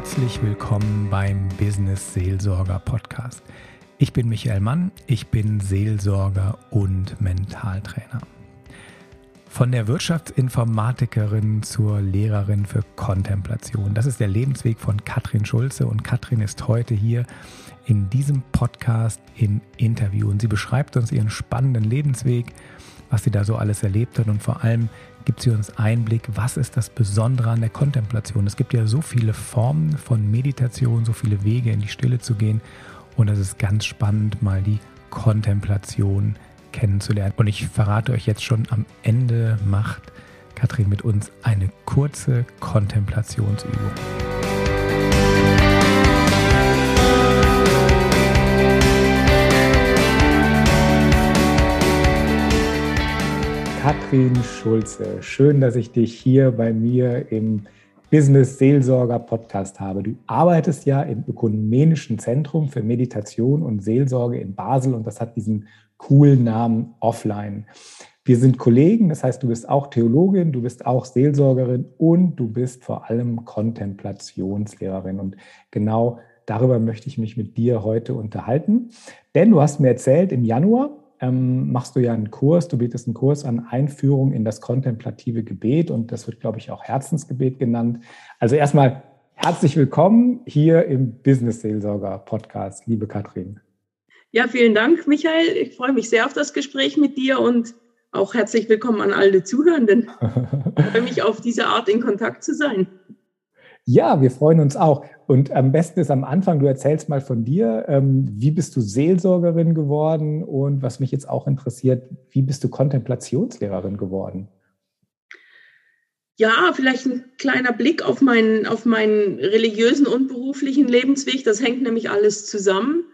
Herzlich willkommen beim Business Seelsorger Podcast. Ich bin Michael Mann, ich bin Seelsorger und Mentaltrainer. Von der Wirtschaftsinformatikerin zur Lehrerin für Kontemplation. Das ist der Lebensweg von Katrin Schulze und Katrin ist heute hier in diesem Podcast im Interview und sie beschreibt uns ihren spannenden Lebensweg, was sie da so alles erlebt hat und vor allem gibt sie uns Einblick, was ist das Besondere an der Kontemplation. Es gibt ja so viele Formen von Meditation, so viele Wege in die Stille zu gehen und es ist ganz spannend, mal die Kontemplation kennenzulernen. Und ich verrate euch jetzt schon, am Ende macht Katrin mit uns eine kurze Kontemplationsübung. Katrin Schulze, schön, dass ich dich hier bei mir im Business Seelsorger Podcast habe. Du arbeitest ja im Ökumenischen Zentrum für Meditation und Seelsorge in Basel und das hat diesen coolen Namen Offline. Wir sind Kollegen, das heißt, du bist auch Theologin, du bist auch Seelsorgerin und du bist vor allem Kontemplationslehrerin. Und genau darüber möchte ich mich mit dir heute unterhalten. Denn du hast mir erzählt, im Januar ähm, machst du ja einen Kurs, du bietest einen Kurs an Einführung in das kontemplative Gebet und das wird, glaube ich, auch Herzensgebet genannt. Also erstmal herzlich willkommen hier im Business Seelsorger Podcast, liebe Katrin. Ja, vielen Dank, Michael. Ich freue mich sehr auf das Gespräch mit dir und auch herzlich willkommen an alle Zuhörenden. Ich freue mich auf diese Art in Kontakt zu sein. Ja, wir freuen uns auch. Und am besten ist am Anfang, du erzählst mal von dir, ähm, wie bist du Seelsorgerin geworden und was mich jetzt auch interessiert, wie bist du Kontemplationslehrerin geworden? Ja, vielleicht ein kleiner Blick auf meinen, auf meinen religiösen und beruflichen Lebensweg. Das hängt nämlich alles zusammen.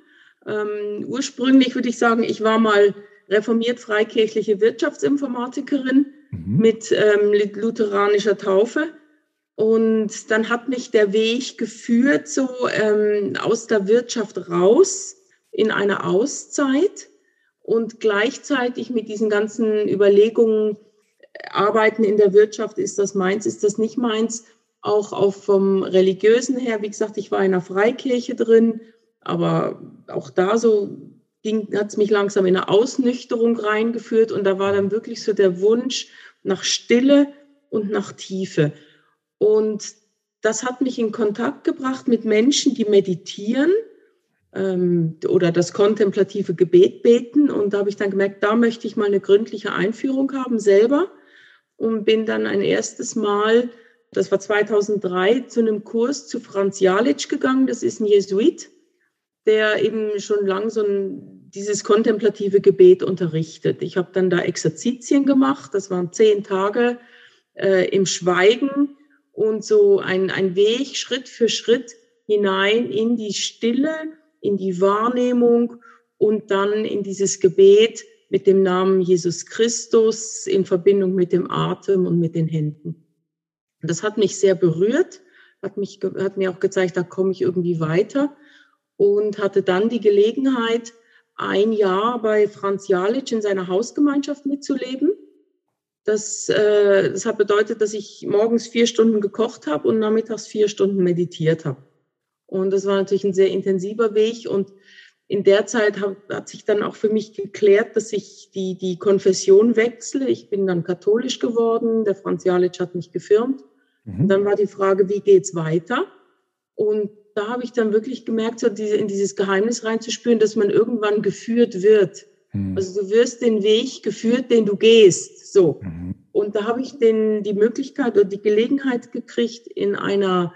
Ähm, ursprünglich würde ich sagen, ich war mal reformiert freikirchliche Wirtschaftsinformatikerin mhm. mit ähm, lutheranischer Taufe und dann hat mich der Weg geführt, so ähm, aus der Wirtschaft raus in eine Auszeit und gleichzeitig mit diesen ganzen Überlegungen, äh, Arbeiten in der Wirtschaft, ist das meins, ist das nicht meins, auch, auch vom religiösen her, wie gesagt, ich war in einer Freikirche drin, aber auch da so hat es mich langsam in eine Ausnüchterung reingeführt und da war dann wirklich so der Wunsch nach Stille und nach Tiefe. Und das hat mich in Kontakt gebracht mit Menschen, die meditieren ähm, oder das kontemplative Gebet beten. Und da habe ich dann gemerkt, da möchte ich mal eine gründliche Einführung haben selber und bin dann ein erstes Mal, das war 2003, zu einem Kurs zu Franz Jalic gegangen. Das ist ein Jesuit, der eben schon lang so ein, dieses kontemplative Gebet unterrichtet. Ich habe dann da Exerzitien gemacht. Das waren zehn Tage äh, im Schweigen und so ein, ein Weg Schritt für Schritt hinein in die Stille, in die Wahrnehmung und dann in dieses Gebet mit dem Namen Jesus Christus in Verbindung mit dem Atem und mit den Händen. Das hat mich sehr berührt, hat, mich, hat mir auch gezeigt, da komme ich irgendwie weiter und hatte dann die Gelegenheit, ein Jahr bei Franz Jalic in seiner Hausgemeinschaft mitzuleben. Das, äh, das hat bedeutet, dass ich morgens vier Stunden gekocht habe und nachmittags vier Stunden meditiert habe. Und das war natürlich ein sehr intensiver Weg. Und in der Zeit hat, hat sich dann auch für mich geklärt, dass ich die, die Konfession wechsle. Ich bin dann katholisch geworden. Der Franz Jalic hat mich gefirmt. Mhm. Und dann war die Frage, wie geht's weiter? Und da habe ich dann wirklich gemerkt, so diese, in dieses Geheimnis reinzuspüren, dass man irgendwann geführt wird Mhm. Also du wirst den Weg geführt, den du gehst. So. Mhm. Und da habe ich den, die Möglichkeit oder die Gelegenheit gekriegt, in einer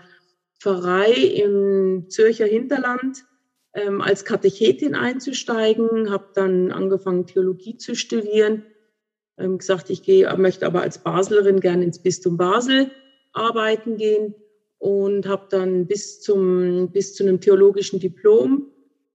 Pfarrei im Zürcher Hinterland ähm, als Katechetin einzusteigen, habe dann angefangen, Theologie zu studieren, ähm, gesagt, ich gehe, möchte aber als Baslerin gerne ins Bistum Basel arbeiten gehen und habe dann bis zum bis zu einem theologischen Diplom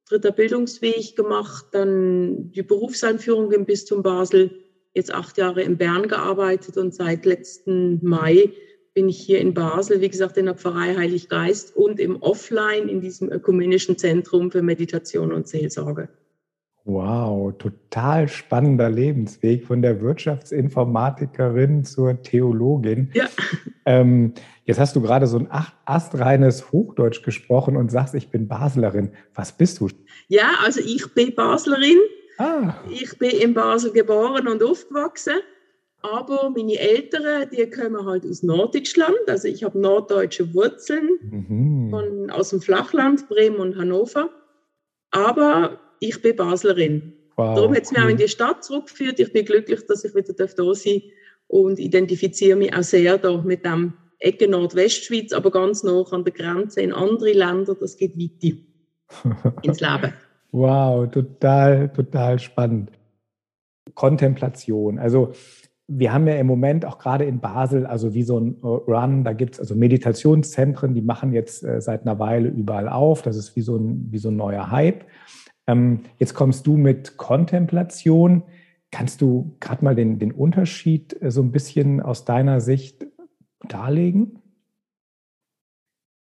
dritter Bildungsweg gemacht, dann die Berufseinführung im Bistum Basel, jetzt acht Jahre in Bern gearbeitet und seit letzten Mai bin ich hier in Basel, wie gesagt, in der Pfarrei Heilig Geist und im Offline in diesem ökumenischen Zentrum für Meditation und Seelsorge. Wow, total spannender Lebensweg von der Wirtschaftsinformatikerin zur Theologin. Ja. Ähm, jetzt hast du gerade so ein astreines Hochdeutsch gesprochen und sagst, ich bin Baslerin. Was bist du? Ja, also ich bin Baslerin. Ah. Ich bin in Basel geboren und aufgewachsen. Aber meine Eltern, die kommen halt aus Norddeutschland. Also ich habe norddeutsche Wurzeln mhm. von, aus dem Flachland, Bremen und Hannover. Aber ich bin Baslerin. Wow, Darum hat es cool. mich auch in die Stadt zurückgeführt. Ich bin glücklich, dass ich wieder da sein darf und identifiziere mich auch sehr da mit dem Ecke Nordwestschweiz, aber ganz nah an der Grenze in andere Länder. Das geht weiter ins Leben. Wow, total, total spannend. Kontemplation. Also wir haben ja im Moment auch gerade in Basel, also wie so ein Run, da gibt es also Meditationszentren, die machen jetzt äh, seit einer Weile überall auf. Das ist wie so ein, wie so ein neuer Hype. Ähm, jetzt kommst du mit Kontemplation. Kannst du gerade mal den, den Unterschied äh, so ein bisschen aus deiner Sicht darlegen?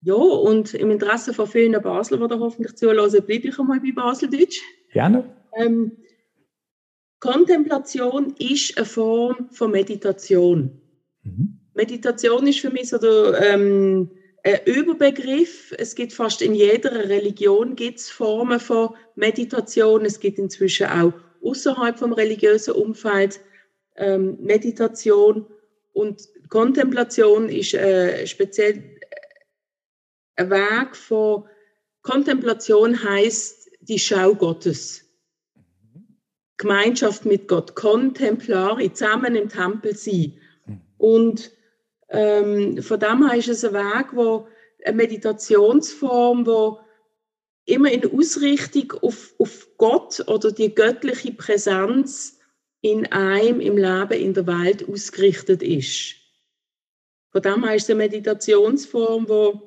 Ja, und im Interesse von vielen Basel, die da hoffentlich zuhören, bleibe ich einmal bei Baseldeutsch. Gerne. Ähm, Kontemplation ist eine Form von Meditation. Mhm. Meditation ist für mich so der, ähm, ein Überbegriff. Es gibt fast in jeder Religion gibt's Formen von Meditation. Es gibt inzwischen auch außerhalb vom religiösen Umfeld ähm, Meditation und Kontemplation ist äh, speziell äh, ein Weg von Kontemplation heißt die Schau Gottes. Gemeinschaft mit Gott, Contemplari, zusammen im Tempel sein. Und ähm, von dem her ist es ein Weg, wo eine Meditationsform, wo immer in Ausrichtung auf, auf Gott oder die göttliche Präsenz in einem, im Leben, in der Welt ausgerichtet ist. Von dem her ist es eine Meditationsform, wo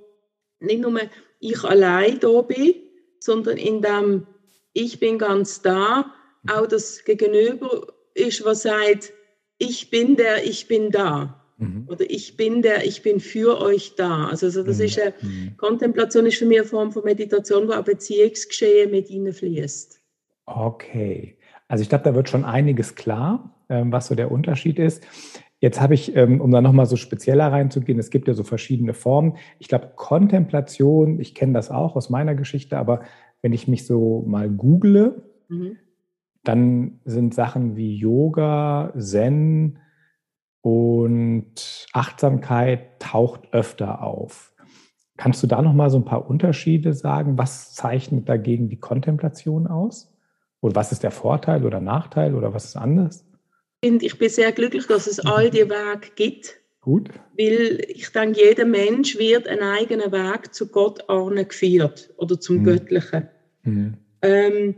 nicht nur ich allein da bin, sondern in dem ich bin ganz da, auch das Gegenüber ist, was sagt, ich bin der, ich bin da. Mhm. Oder ich bin der, ich bin für euch da. Also, also das mhm. ist eine mhm. Kontemplation ist für mich eine Form von Meditation, wo auch Beziehungsgeschehen mit ihnen fließt. Okay. Also ich glaube, da wird schon einiges klar, ähm, was so der Unterschied ist. Jetzt habe ich, ähm, um da nochmal so spezieller reinzugehen, es gibt ja so verschiedene Formen. Ich glaube, Kontemplation, ich kenne das auch aus meiner Geschichte, aber wenn ich mich so mal google, mhm. Dann sind Sachen wie Yoga, Zen und Achtsamkeit taucht öfter auf. Kannst du da noch mal so ein paar Unterschiede sagen? Was zeichnet dagegen die Kontemplation aus? Oder was ist der Vorteil oder Nachteil oder was ist anders? Ich bin sehr glücklich, dass es all die Wege gibt. Gut. Weil ich denke, jeder Mensch wird einen eigenen Weg zu Gott geführt oder zum mhm. Göttlichen. Mhm. Ähm,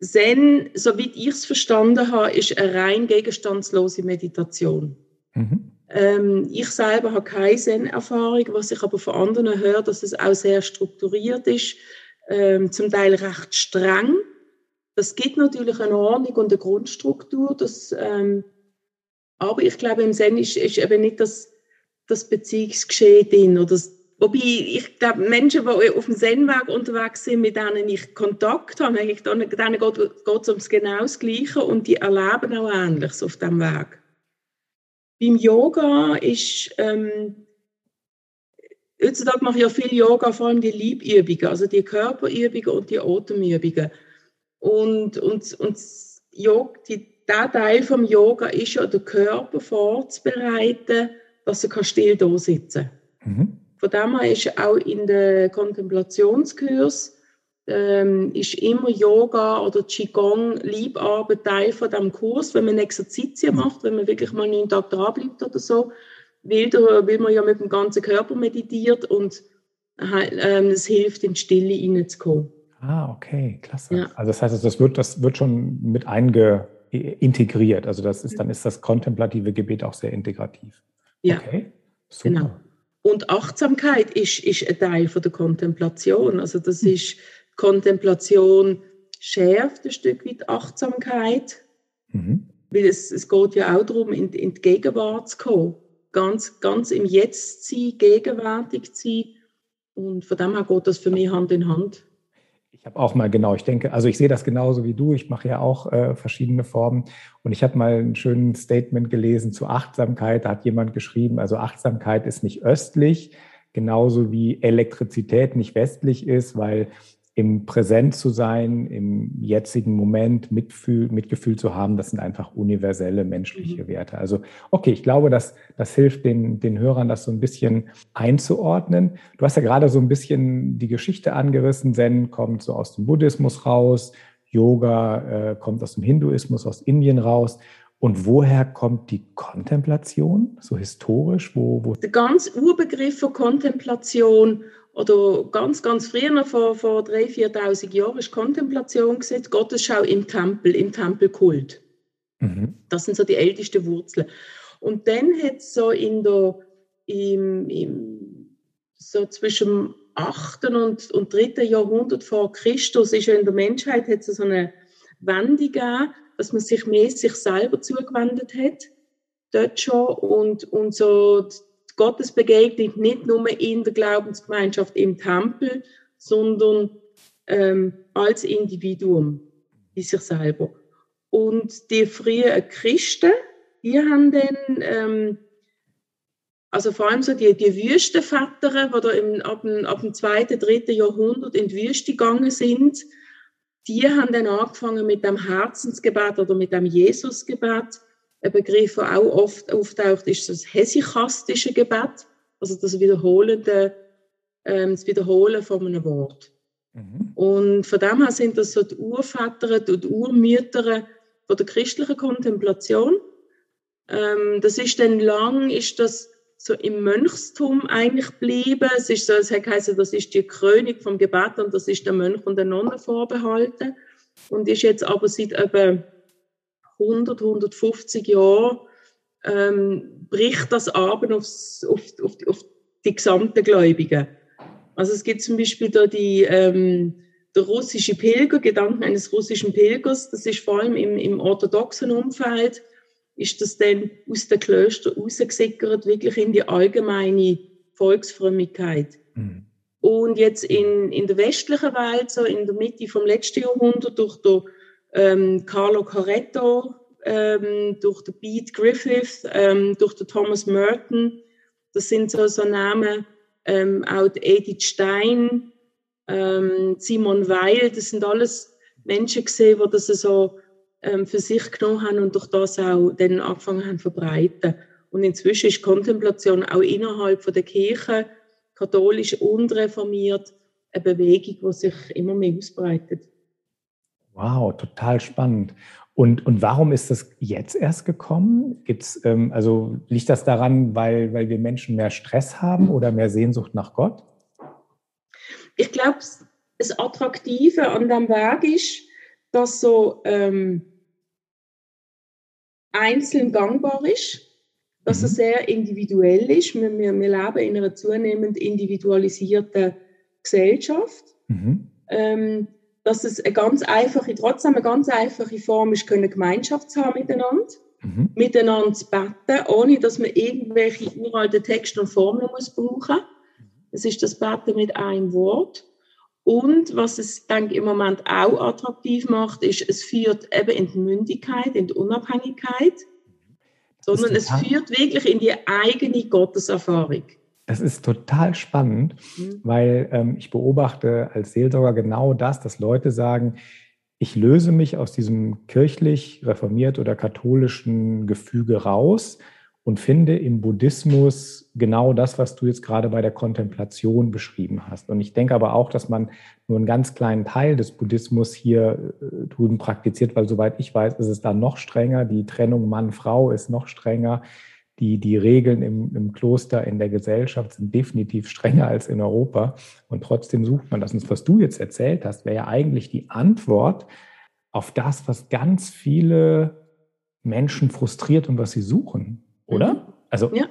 Zen, soweit ich es verstanden habe, ist eine rein gegenstandslose Meditation. Mhm. Ähm, ich selber habe keine Zen-Erfahrung, was ich aber von anderen höre, dass es auch sehr strukturiert ist, ähm, zum Teil recht streng. Das gibt natürlich eine Ordnung und eine Grundstruktur, das, ähm, aber ich glaube, im Zen ist, ist eben nicht das, das Beziehungsgeschehen drin oder das Wobei, ich glaube, Menschen, die auf dem Zen-Weg unterwegs sind, mit denen ich Kontakt habe, eigentlich, denen geht es ums genau das Gleiche und die erleben auch Ähnliches auf dem Weg. Beim Yoga ist, ähm, heutzutage mache ich ja viel Yoga, vor allem die Liebübungen, also die Körperübungen und die Atemübungen. Und, und, und Yoga, die, der Teil vom Yoga ist ja, den Körper vorzubereiten, dass er still da sitzen kann. Mhm. Von dem her ist auch in den Kontemplationskurs ähm, ist immer Yoga oder Qigong Liebarbeit Teil von dem Kurs, wenn man Exerzitien macht, wenn man wirklich mal neun Tage dranbleibt oder so, weil, da, weil man ja mit dem ganzen Körper meditiert und ähm, es hilft, in die Stille hineinzukommen. Ah, okay, klasse. Ja. Also das heißt, das wird, das wird schon mit einge integriert. Also das ist, dann ist das kontemplative Gebet auch sehr integrativ. Ja. Okay, super. Genau. Und Achtsamkeit ist, ist ein Teil von der Kontemplation. Also das hm. ist Kontemplation schärft ein Stück weit Achtsamkeit, mhm. weil es, es geht ja auch darum, in, in die Gegenwart zu kommen, ganz, ganz im Jetzt zu sein, gegenwärtig zu sein. Und von dem her geht das für mich Hand in Hand. Ich habe auch mal, genau, ich denke, also ich sehe das genauso wie du. Ich mache ja auch äh, verschiedene Formen. Und ich habe mal ein schönes Statement gelesen zu Achtsamkeit. Da hat jemand geschrieben, also Achtsamkeit ist nicht östlich, genauso wie Elektrizität nicht westlich ist, weil im Präsent zu sein, im jetzigen Moment Mitfühl, Mitgefühl zu haben, das sind einfach universelle menschliche mhm. Werte. Also, okay, ich glaube, dass das hilft den, den Hörern, das so ein bisschen einzuordnen. Du hast ja gerade so ein bisschen die Geschichte angerissen. Zen kommt so aus dem Buddhismus raus, Yoga äh, kommt aus dem Hinduismus, aus Indien raus. Und woher kommt die Kontemplation, so historisch? Wo, wo Der ganz Urbegriff von Kontemplation oder ganz, ganz früher, noch vor, vor 3.000, 4.000 Jahren, ist Kontemplation gesetzt, Gottesschau im Tempel, im Tempelkult. Mhm. Das sind so die ältesten Wurzeln. Und dann hat es so in der, im, im, so zwischen dem 8. und, und 3. Jahrhundert vor Christus ist ja in der Menschheit hat es so eine Wende gegeben, dass man sich mehr sich selber zugewendet hat, dort schon, und, und so Gottes Begegnung nicht nur in der Glaubensgemeinschaft im Tempel, sondern ähm, als Individuum in sich selber. Und die frühen Christen, die haben dann, ähm, also vor allem so die, die Wüstenväter, die da im, ab, dem, ab dem zweiten, dritten Jahrhundert in die Wüste gegangen sind, die haben dann angefangen mit dem Herzensgebet oder mit dem Jesusgebet ein Begriff, der auch oft auftaucht, ist das hesychastische Gebet, also das wiederholende, ähm, das Wiederholen von einem Wort. Mhm. Und von dem her sind das so die Urväter und Urmütter von der christlichen Kontemplation. Ähm, das ist dann lang, ist das so im Mönchstum eigentlich geblieben. Es ist so, es hat geheißen, das ist die Krönung vom Gebet und das ist der Mönch und der Nonne vorbehalten. Und ist jetzt aber seit etwa 100, 150 Jahren ähm, bricht das Abend aufs, auf, auf, auf die gesamten Gläubigen. Also es gibt zum Beispiel da die, ähm, der russische Pilger, Gedanken eines russischen Pilgers, das ist vor allem im, im orthodoxen Umfeld, ist das dann aus den Klöstern rausgesickert, wirklich in die allgemeine Volksfrömmigkeit. Mhm. Und jetzt in, in der westlichen Welt, so in der Mitte vom letzten Jahrhundert, durch der ähm, Carlo Corretto, ähm, durch den Pete Griffith, ähm, durch den Thomas Merton. Das sind so, so Namen, ähm, auch Edith Stein, ähm, Simon Weil, das sind alles Menschen gesehen, die das so ähm, für sich genommen haben und durch das auch dann angefangen haben zu verbreiten. Und inzwischen ist Kontemplation auch innerhalb von der Kirche, katholisch und reformiert, eine Bewegung, die sich immer mehr ausbreitet. Wow, total spannend. Und, und warum ist das jetzt erst gekommen? Gibt's, ähm, also liegt das daran, weil, weil wir Menschen mehr Stress haben oder mehr Sehnsucht nach Gott? Ich glaube, das Attraktive an dem Weg ist, dass so ähm, einzeln gangbar ist, dass mhm. er sehr individuell ist. Wir, wir, wir leben in einer zunehmend individualisierten Gesellschaft. Mhm. Ähm, dass es eine ganz einfache, trotzdem eine ganz einfache Form ist, können Gemeinschaft zu haben miteinander, mhm. miteinander zu beten, ohne dass man irgendwelche uralten Texte und Formeln muss brauchen. Es ist das Beten mit einem Wort. Und was es, denke ich, im Moment auch attraktiv macht, ist, es führt eben in die Mündigkeit, in die Unabhängigkeit, sondern es führt wirklich in die eigene Gotteserfahrung. Das ist total spannend, mhm. weil ähm, ich beobachte als Seelsorger genau das, dass Leute sagen, ich löse mich aus diesem kirchlich, reformiert oder katholischen Gefüge raus und finde im Buddhismus genau das, was du jetzt gerade bei der Kontemplation beschrieben hast. Und ich denke aber auch, dass man nur einen ganz kleinen Teil des Buddhismus hier äh, drüben praktiziert, weil soweit ich weiß, ist es da noch strenger. Die Trennung Mann-Frau ist noch strenger die, die Regeln im, im Kloster, in der Gesellschaft sind definitiv strenger als in Europa. Und trotzdem sucht man das. Und was du jetzt erzählt hast, wäre ja eigentlich die Antwort auf das, was ganz viele Menschen frustriert und was sie suchen, oder? Mhm. Also, ja.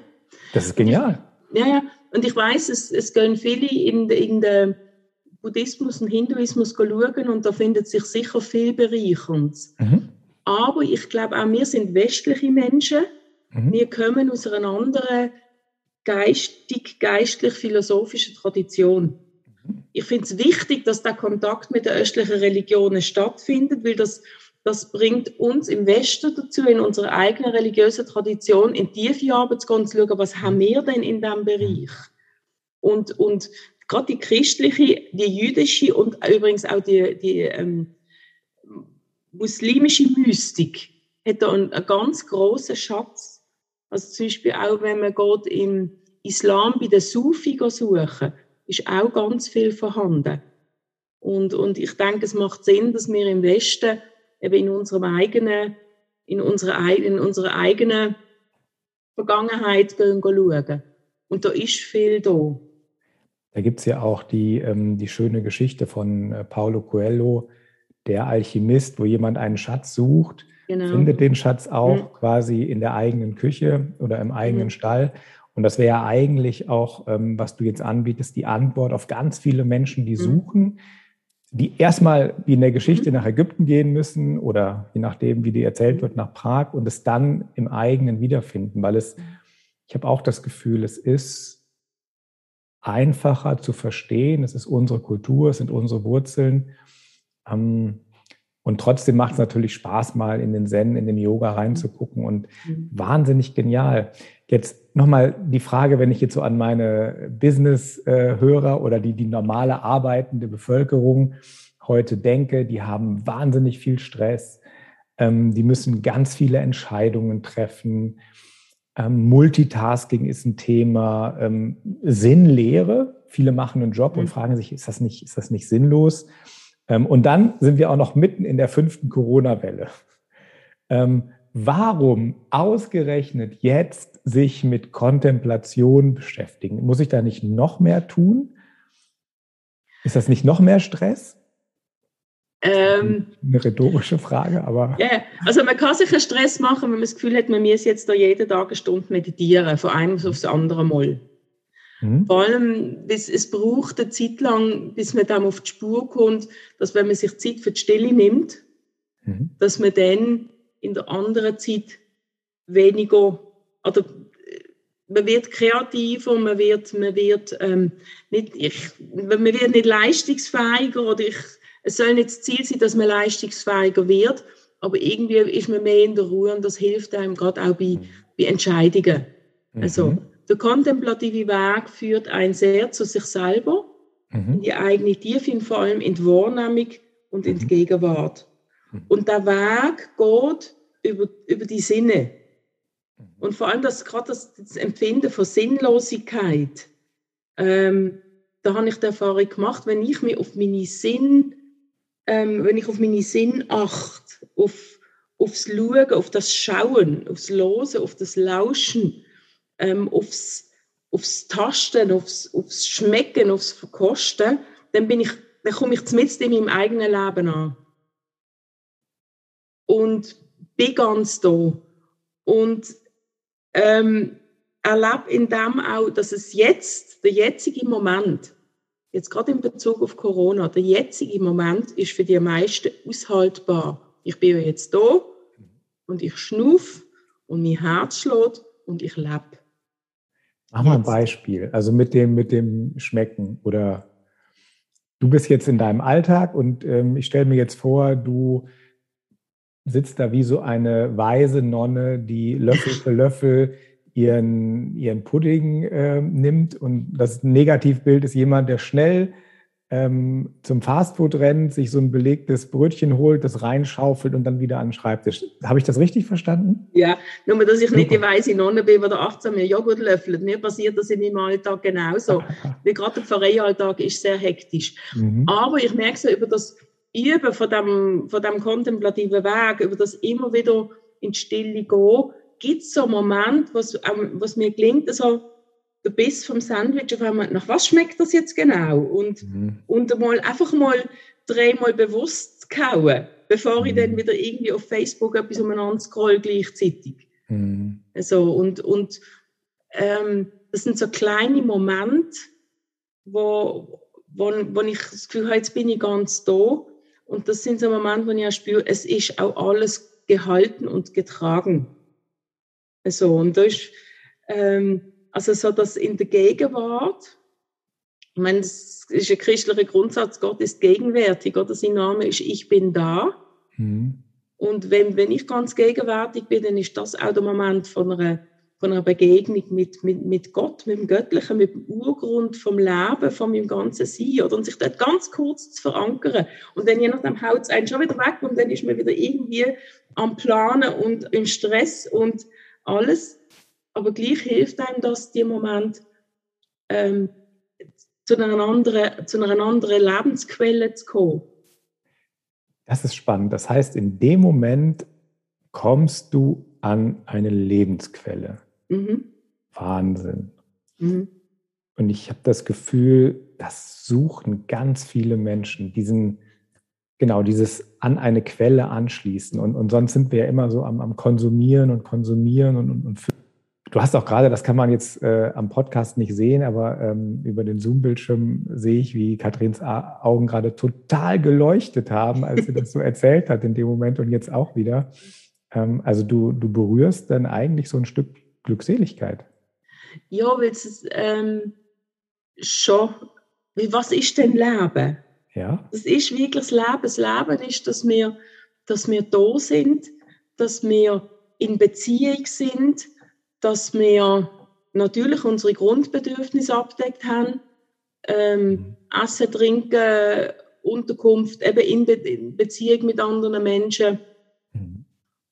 das ist genial. Ich, ja, ja. Und ich weiß, es, es gehen viele in, in den Buddhismus und Hinduismus schauen und da findet sich sicher viel Bereicherndes. Mhm. Aber ich glaube auch, wir sind westliche Menschen Mhm. Wir kommen aus einer anderen geistig, geistlich-philosophischen Tradition. Ich finde es wichtig, dass der Kontakt mit den östlichen Religionen stattfindet, weil das, das bringt uns im Westen dazu, in unserer eigenen religiösen Tradition in tiefe Arbeit zu gehen, zu schauen, was haben wir denn in diesem Bereich? Und, und gerade die christliche, die jüdische und übrigens auch die, die ähm, muslimische Mystik hat da einen, einen ganz großen Schatz. Also zum Beispiel auch, wenn man geht im Islam bei den Sufi suchen, ist auch ganz viel vorhanden. Und, und ich denke, es macht Sinn, dass wir im Westen eben in unserem eigenen, in unserer, in unserer eigenen Vergangenheit gehen, schauen. Und da ist viel da. Da gibt es ja auch die, ähm, die schöne Geschichte von äh, Paulo Coelho, der Alchemist, wo jemand einen Schatz sucht, genau. findet den Schatz auch mhm. quasi in der eigenen Küche oder im eigenen mhm. Stall. Und das wäre ja eigentlich auch, ähm, was du jetzt anbietest, die Antwort auf ganz viele Menschen, die mhm. suchen, die erstmal wie in der Geschichte mhm. nach Ägypten gehen müssen oder je nachdem, wie die erzählt mhm. wird, nach Prag und es dann im eigenen wiederfinden, weil es, ich habe auch das Gefühl, es ist einfacher zu verstehen. Es ist unsere Kultur, es sind unsere Wurzeln. Ähm, und trotzdem macht es natürlich Spaß, mal in den Zen, in den Yoga reinzugucken und mhm. wahnsinnig genial. Jetzt nochmal die Frage, wenn ich jetzt so an meine Business-Hörer oder die, die normale arbeitende Bevölkerung heute denke, die haben wahnsinnig viel Stress. Ähm, die müssen ganz viele Entscheidungen treffen. Ähm, Multitasking ist ein Thema. Ähm, Sinnlehre. Viele machen einen Job mhm. und fragen sich, ist das nicht, ist das nicht sinnlos? Ähm, und dann sind wir auch noch mitten in der fünften Corona-Welle. Ähm, warum ausgerechnet jetzt sich mit Kontemplation beschäftigen? Muss ich da nicht noch mehr tun? Ist das nicht noch mehr Stress? Ähm, eine rhetorische Frage, aber. Ja, yeah. also man kann sich einen Stress machen, wenn man das Gefühl hat, man muss jetzt da jeden Tag eine Stunde meditieren, von einem aufs andere Mal. Mhm. Vor allem, es, es braucht eine Zeit lang, bis man dann auf die Spur kommt, dass wenn man sich Zeit für die Stille nimmt, mhm. dass man dann in der anderen Zeit weniger, oder man wird kreativer, man wird, man wird ähm, nicht, ich, man wird nicht leistungsfähiger oder ich, es soll nicht das Ziel sein, dass man leistungsfähiger wird, aber irgendwie ist man mehr in der Ruhe und das hilft einem gerade auch bei, bei Entscheidungen. Mhm. Also der kontemplative Weg führt einen sehr zu sich selber, mhm. in die eigene Tiefe, vor allem in die Wahrnehmung und in die mhm. Gegenwart. Mhm. Und der Weg geht über, über die Sinne. Mhm. Und vor allem das, gerade das, das Empfinden von Sinnlosigkeit, ähm, da habe ich die Erfahrung gemacht, wenn ich mich auf meine Sinn ähm, wenn ich auf meine Sinn achte, auf, aufs Schauen, auf das Schauen, aufs Losen, auf das Lauschen, ähm, aufs, aufs Tasten, aufs, aufs Schmecken, aufs Verkosten, dann bin ich, dann komme ich zumindest in meinem eigenen Leben an. Und bin ganz da. Und ähm, erlebe in dem auch, dass es jetzt, der jetzige Moment, jetzt gerade in Bezug auf Corona, der jetzige Moment ist für die meisten aushaltbar. Ich bin ja jetzt da und ich schnuff und mein Herz schlägt und ich lebe. Mach mal ein Beispiel, also mit dem, mit dem Schmecken oder du bist jetzt in deinem Alltag und ähm, ich stelle mir jetzt vor, du sitzt da wie so eine weise Nonne, die Löffel für Löffel ihren, ihren Pudding äh, nimmt. Und das Negativbild ist jemand, der schnell ähm, zum Fastfood rennt, sich so ein belegtes Brötchen holt, das reinschaufelt und dann wieder an den Schreibtisch. Habe ich das richtig verstanden? Ja, nur dass ich nicht die weiße Nonne bin, die der 18 mir Joghurt löffelt. Mir passiert das in meinem Alltag genauso. Wie gerade der Pfarreialltag ist sehr hektisch. Mhm. Aber ich merke so über das Üben von dem, von dem kontemplativen Weg, über das immer wieder in die Stille gehen, gibt es so einen Moment, was, ähm, was mir gelingt, also der Biss vom Sandwich auf einmal, nach was schmeckt das jetzt genau? Und, mhm. und mal, einfach mal dreimal bewusst kauen, bevor mhm. ich dann wieder irgendwie auf Facebook etwas umeinander scroll gleichzeitig. Mhm. Also, und, und ähm, das sind so kleine Momente, wo, wo, wo ich das Gefühl habe, jetzt bin ich ganz da. Und das sind so Momente, wo ich auch spüre, es ist auch alles gehalten und getragen. So, und da ist, ähm, also so, dass in der Gegenwart Ich meine, es ist ein christlicher Grundsatz, Gott ist gegenwärtig, oder sein Name ist Ich bin da. Mhm. Und wenn, wenn ich ganz gegenwärtig bin, dann ist das auch der Moment von einer, von einer Begegnung mit, mit, mit Gott, mit dem Göttlichen, mit dem Urgrund vom Leben, von meinem ganzen Sein. Oder? Und sich dort ganz kurz zu verankern. Und dann je nachdem haut es einen schon wieder weg und dann ist man wieder irgendwie am Planen und im Stress und alles. Aber gleich hilft einem das, die Moment ähm, zu, einer anderen, zu einer anderen Lebensquelle zu kommen. Das ist spannend. Das heißt, in dem Moment kommst du an eine Lebensquelle. Mhm. Wahnsinn. Mhm. Und ich habe das Gefühl, das suchen ganz viele Menschen, diesen, genau, dieses an eine Quelle anschließen. Und, und sonst sind wir ja immer so am, am Konsumieren und Konsumieren und, und, und Du hast auch gerade, das kann man jetzt äh, am Podcast nicht sehen, aber ähm, über den Zoom-Bildschirm sehe ich, wie Katrins Augen gerade total geleuchtet haben, als sie das so erzählt hat in dem Moment und jetzt auch wieder. Ähm, also du, du berührst dann eigentlich so ein Stück Glückseligkeit. Ja, weil es ähm, schon, was ist denn Leben? Ja. Das ist wirklich das Leben. Das Leben ist, dass wir, dass wir da sind, dass wir in Beziehung sind, dass wir natürlich unsere Grundbedürfnisse abdeckt haben. Ähm, mhm. Essen, Trinken, Unterkunft, eben in, Be in Beziehung mit anderen Menschen. Mhm.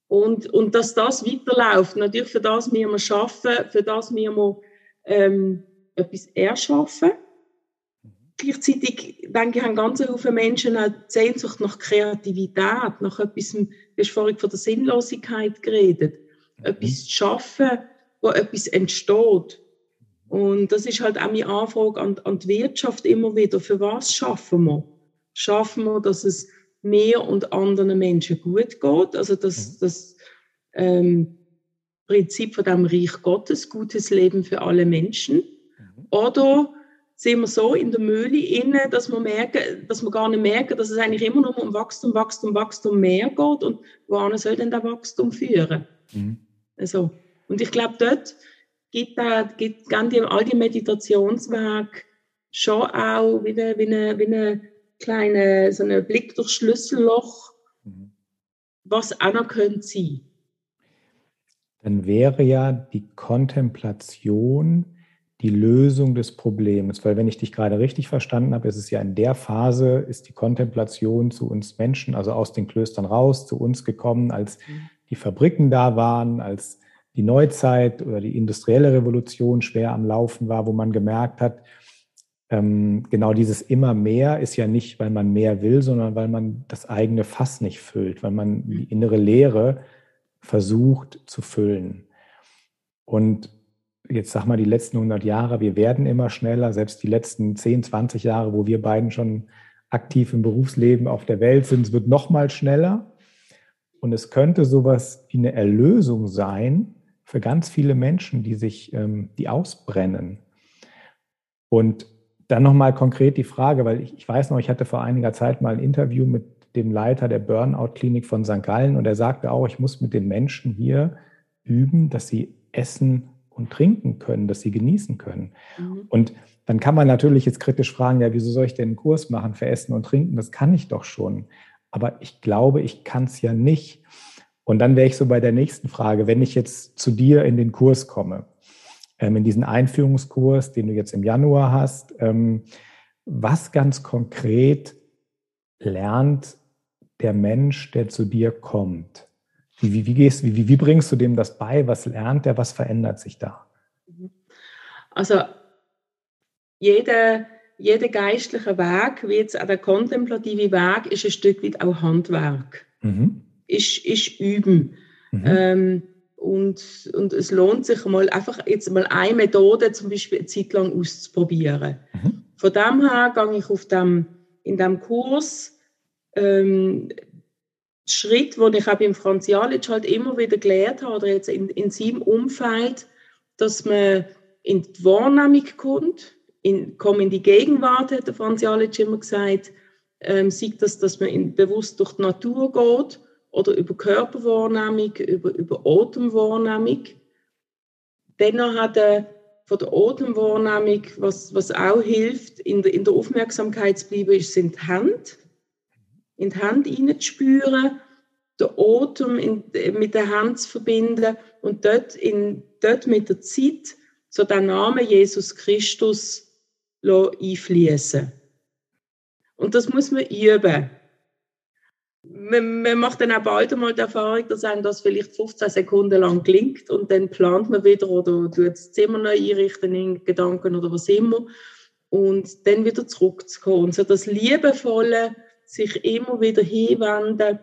Und, und dass das weiterläuft. Natürlich für das müssen wir arbeiten, für das müssen wir ähm, etwas erschaffen. Mhm. Gleichzeitig denke ich, haben ganz viele Menschen auch Sehnsucht nach Kreativität, nach etwas, du hast vorhin von der Sinnlosigkeit geredet, mhm. etwas zu schaffen, wo etwas entsteht. Und das ist halt auch meine Anfrage an, an die Wirtschaft immer wieder. Für was schaffen wir? Schaffen wir, dass es mir und anderen Menschen gut geht? Also das, mhm. das ähm, Prinzip von dem Reich Gottes, gutes Leben für alle Menschen. Mhm. Oder sind wir so in der Mühle inne, dass wir merken, dass wir gar nicht merken, dass es eigentlich immer nur um Wachstum, Wachstum, Wachstum mehr geht und wohin soll denn der Wachstum führen? Mhm. Also, und ich glaube, dort gibt, da, gibt die, all die Meditationswerke schon auch wie eine, wie eine, wie eine kleine, so ein Blick durchs Schlüsselloch, mhm. was auch noch könnte sein. Dann wäre ja die Kontemplation die Lösung des Problems, weil wenn ich dich gerade richtig verstanden habe, ist es ja in der Phase, ist die Kontemplation zu uns Menschen, also aus den Klöstern raus, zu uns gekommen, als mhm. die Fabriken da waren, als die Neuzeit oder die industrielle Revolution schwer am Laufen war, wo man gemerkt hat, ähm, genau dieses immer mehr ist ja nicht, weil man mehr will, sondern weil man das eigene Fass nicht füllt, weil man die innere Leere versucht zu füllen. Und jetzt sag mal, die letzten 100 Jahre, wir werden immer schneller, selbst die letzten 10, 20 Jahre, wo wir beiden schon aktiv im Berufsleben auf der Welt sind, es wird noch mal schneller. Und es könnte sowas wie eine Erlösung sein, für ganz viele Menschen, die sich, ähm, die ausbrennen. Und dann nochmal konkret die Frage, weil ich, ich weiß noch, ich hatte vor einiger Zeit mal ein Interview mit dem Leiter der Burnout-Klinik von St. Gallen und er sagte auch, ich muss mit den Menschen hier üben, dass sie essen und trinken können, dass sie genießen können. Mhm. Und dann kann man natürlich jetzt kritisch fragen, ja, wieso soll ich denn einen Kurs machen für Essen und Trinken? Das kann ich doch schon. Aber ich glaube, ich kann es ja nicht. Und dann wäre ich so bei der nächsten Frage, wenn ich jetzt zu dir in den Kurs komme, ähm, in diesen Einführungskurs, den du jetzt im Januar hast, ähm, was ganz konkret lernt der Mensch, der zu dir kommt? Wie, wie, wie, gehst, wie, wie bringst du dem das bei? Was lernt er? Was verändert sich da? Also jeder, jeder geistliche Weg, wie jetzt auch der kontemplative Weg, ist ein Stück weit auch Handwerk. Mhm ist, ist üben. Mhm. Ähm, und, und es lohnt sich mal einfach jetzt mal eine Methode zum Beispiel eine Zeit lang auszuprobieren. Mhm. Von dem her gehe ich auf dem, in dem Kurs ähm, Schritt, wo ich auch beim Franz Jalic halt immer wieder gelernt habe, oder jetzt in, in seinem Umfeld, dass man in die Wahrnehmung kommt, in, komm in die Gegenwart, hat der Franz Jalic immer gesagt, ähm, sieht das, dass man in, bewusst durch die Natur geht oder über Körperwahrnehmung, über, über Atemwahrnehmung. Dann hat er von der Atemwahrnehmung, was, was auch hilft, in der, in der Aufmerksamkeit zu bleiben, ist, sind die Hände. In die Hände hineinzuspüren, den Atem in, mit der Hand zu verbinden und dort, in, dort mit der Zeit so den Namen Jesus Christus einfließen. Und das muss man üben man, man, macht dann auch bald einmal die Erfahrung, dass einem das vielleicht 15 Sekunden lang klingt und dann plant man wieder oder tut das Zimmer neu einrichten in Gedanken oder was immer und dann wieder zurückzukommen. Und so das Liebevolle, sich immer wieder hinwenden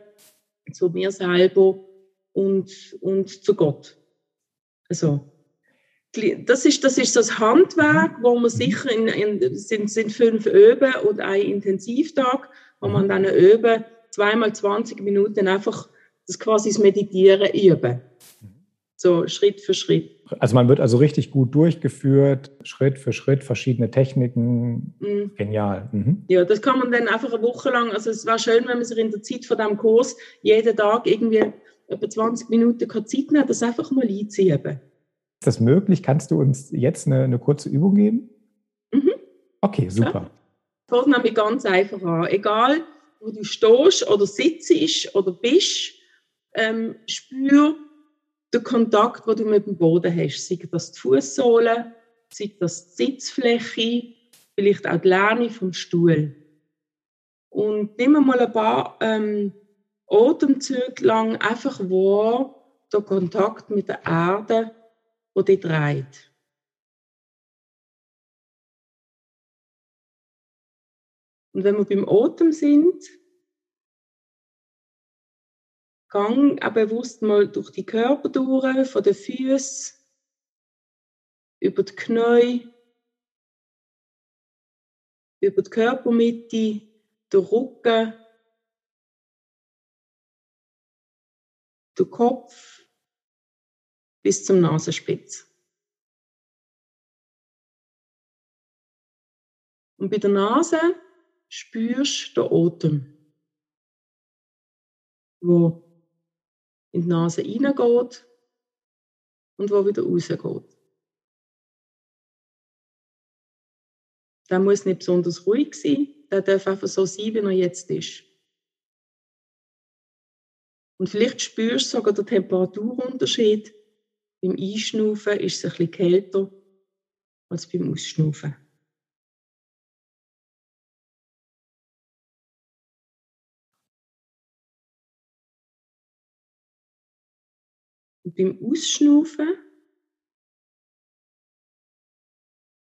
zu mir selber und, und zu Gott. Also, das ist, das ist das Handwerk, wo man mhm. sicher in, in sind, sind fünf Öben und ein Intensivtag, wo man mhm. dann üben zweimal 20 Minuten einfach das quasi das Meditieren üben. So Schritt für Schritt. Also man wird also richtig gut durchgeführt, Schritt für Schritt, verschiedene Techniken. Mhm. Genial. Mhm. Ja, das kann man dann einfach eine Woche lang, also es war schön, wenn man sich in der Zeit von diesem Kurs jeden Tag irgendwie etwa 20 Minuten Zeit nehmen das einfach mal einziehen. Ist das möglich? Kannst du uns jetzt eine, eine kurze Übung geben? Mhm. Okay, super. Ja. Fängt nämlich ganz einfach an. Egal, wo du stehst oder sitzt oder bist, ähm, spür den Kontakt, den du mit dem Boden hast. Sei das die Fußsohle, sei das die Sitzfläche, vielleicht auch die Lehne vom Stuhl. Und nimm mal ein paar ähm, Atemzüge lang einfach wahr, den Kontakt mit der Erde, wo dich dreht. Und wenn wir beim Atem sind, gang auch bewusst mal durch die Körper durch, von den Füßen über die Knie, über die Körpermitte, den Rücken, den Kopf bis zum Nasenspitz. Und bei der Nase spürst den Atem, wo in die Nase reingeht und wo wieder rausgeht. Der muss nicht besonders ruhig sein, der darf einfach so sein, wie er jetzt ist. Und vielleicht spürst du sogar den Temperaturunterschied. Beim Einschnaufen ist es ein bisschen kälter als beim Ausschnaufen. Und beim Ausschnaufen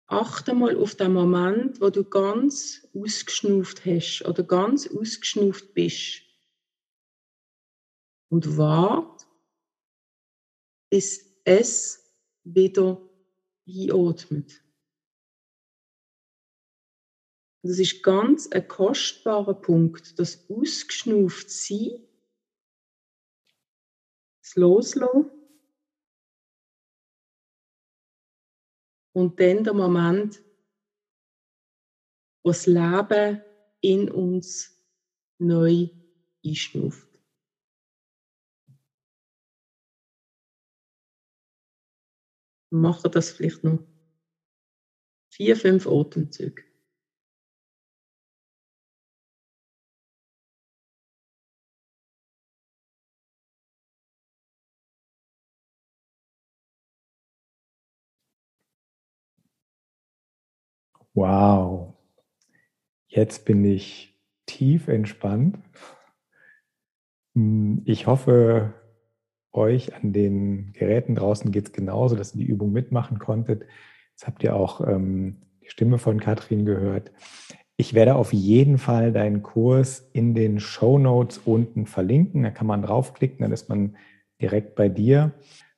achte mal auf den Moment, wo du ganz ausgeschnauft hast oder ganz ausgeschnauft bist. Und wart, bis es wieder einatmet. Das ist ganz ein kostbarer Punkt, das ausgeschnauft sein das Loslassen. Und dann der Moment, wo das Leben in uns neu einschnuft. Mache das vielleicht noch vier, fünf Atemzüge. Wow, jetzt bin ich tief entspannt. Hm, ich hoffe, euch an den Geräten draußen geht es genauso, dass ihr die Übung mitmachen konntet. Jetzt habt ihr auch ähm, die Stimme von Katrin gehört. Ich werde auf jeden Fall deinen Kurs in den Show Notes unten verlinken. Da kann man draufklicken, dann ist man direkt bei dir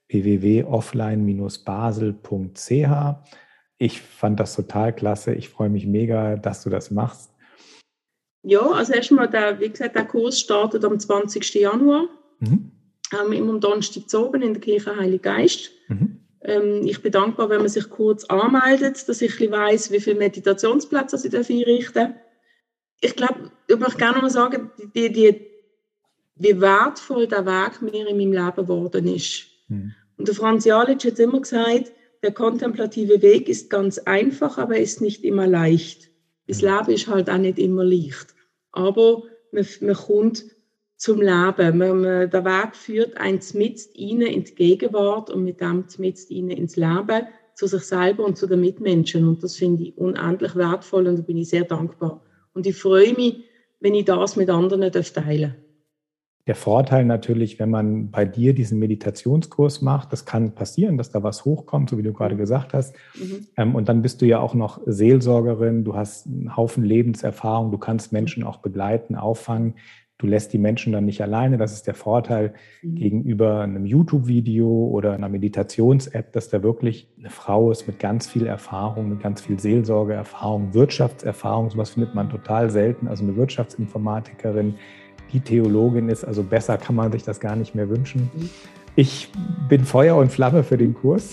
www.offline-basel.ch. Ich fand das total klasse. Ich freue mich mega, dass du das machst. Ja, also erstmal, der, wie gesagt, der Kurs startet am 20. Januar. Mhm. Ähm, immer am Donnerstag zu oben in der Kirche Heilig Geist. Mhm. Ähm, ich bin dankbar, wenn man sich kurz anmeldet, dass ich weiß, wie viele Meditationsplätze ich einrichten darf. Ich glaube, ich möchte gerne mal sagen, die, die, wie wertvoll der Weg mir in meinem Leben geworden ist. Mhm. Und der Franz Jalic hat immer gesagt, der kontemplative Weg ist ganz einfach, aber ist nicht immer leicht. Das. Leben ist halt auch nicht immer leicht. Aber man, man kommt zum Leben. Man, man, der Weg führt eins mit ihnen in die Gegenwart und mit dem mit ihnen ins Leben, zu sich selber und zu den Mitmenschen. Und das finde ich unendlich wertvoll und da bin ich sehr dankbar. Und ich freue mich, wenn ich das mit anderen teilen darf. Der Vorteil natürlich, wenn man bei dir diesen Meditationskurs macht, das kann passieren, dass da was hochkommt, so wie du gerade gesagt hast. Mhm. Ähm, und dann bist du ja auch noch Seelsorgerin, du hast einen Haufen Lebenserfahrung, du kannst Menschen auch begleiten, auffangen. Du lässt die Menschen dann nicht alleine. Das ist der Vorteil mhm. gegenüber einem YouTube-Video oder einer Meditations-App, dass da wirklich eine Frau ist mit ganz viel Erfahrung, mit ganz viel Seelsorgeerfahrung, Wirtschaftserfahrung. Sowas findet man total selten. Also eine Wirtschaftsinformatikerin, die Theologin ist. Also besser kann man sich das gar nicht mehr wünschen. Mhm. Ich bin Feuer und Flamme für den Kurs.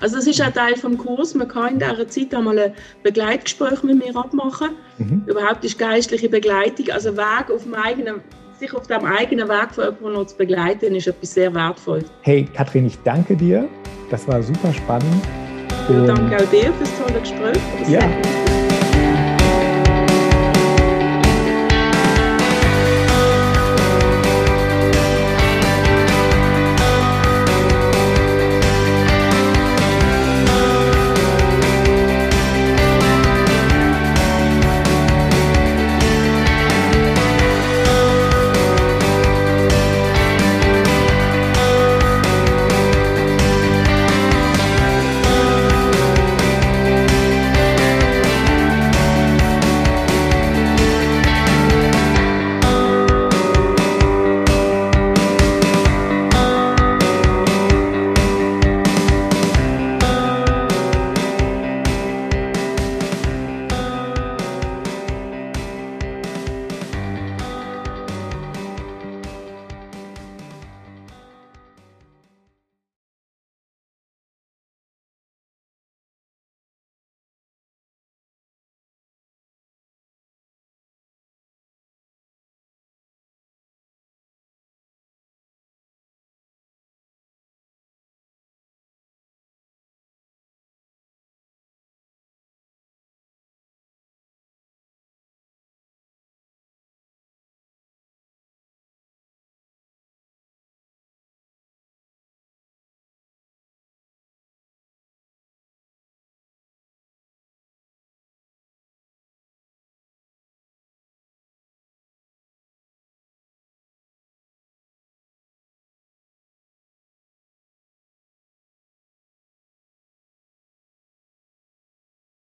Also das ist ein Teil vom Kurs. Man kann in dieser Zeit einmal ein Begleitgespräch mit mir abmachen. Mhm. Überhaupt ist geistliche Begleitung, also Weg auf dem eigenen, sich auf dem eigenen Weg von jemandem noch zu begleiten, ist etwas sehr wertvoll. Hey Katrin, ich danke dir. Das war super spannend. Und danke auch dir für das tolle Gespräch. Ja.